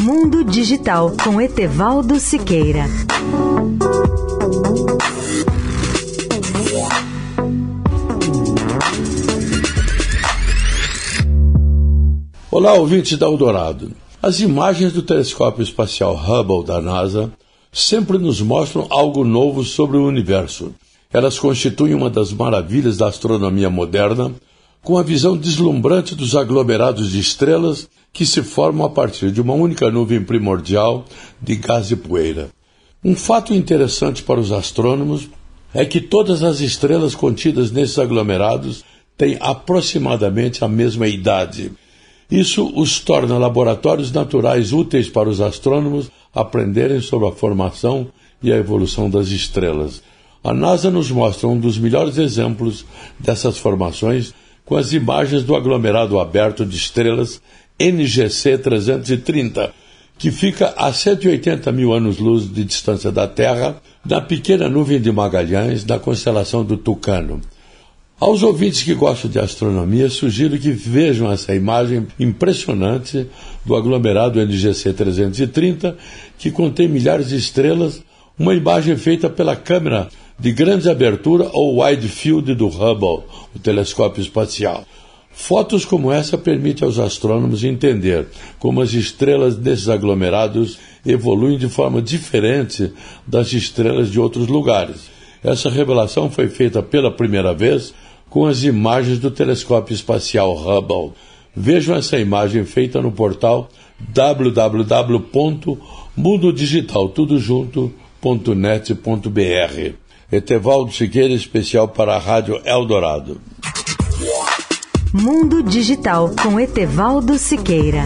Mundo Digital com Etevaldo Siqueira. Olá, ouvintes da Eldorado. As imagens do telescópio espacial Hubble da NASA sempre nos mostram algo novo sobre o universo. Elas constituem uma das maravilhas da astronomia moderna, com a visão deslumbrante dos aglomerados de estrelas que se formam a partir de uma única nuvem primordial de gás e poeira. Um fato interessante para os astrônomos é que todas as estrelas contidas nesses aglomerados têm aproximadamente a mesma idade. Isso os torna laboratórios naturais úteis para os astrônomos aprenderem sobre a formação e a evolução das estrelas. A NASA nos mostra um dos melhores exemplos dessas formações com as imagens do aglomerado aberto de estrelas NGC 330, que fica a 180 mil anos-luz de distância da Terra, na pequena nuvem de Magalhães, da constelação do Tucano. Aos ouvintes que gostam de astronomia, sugiro que vejam essa imagem impressionante do aglomerado NGC 330, que contém milhares de estrelas, uma imagem feita pela câmera de grande abertura ou wide field do Hubble, o telescópio espacial. Fotos como essa permitem aos astrônomos entender como as estrelas desses aglomerados evoluem de forma diferente das estrelas de outros lugares. Essa revelação foi feita pela primeira vez com as imagens do telescópio espacial Hubble. Vejam essa imagem feita no portal www.mundodigitaltudojunto.net.br. Etevaldo Siqueira, especial para a Rádio Eldorado. Mundo Digital com Etevaldo Siqueira.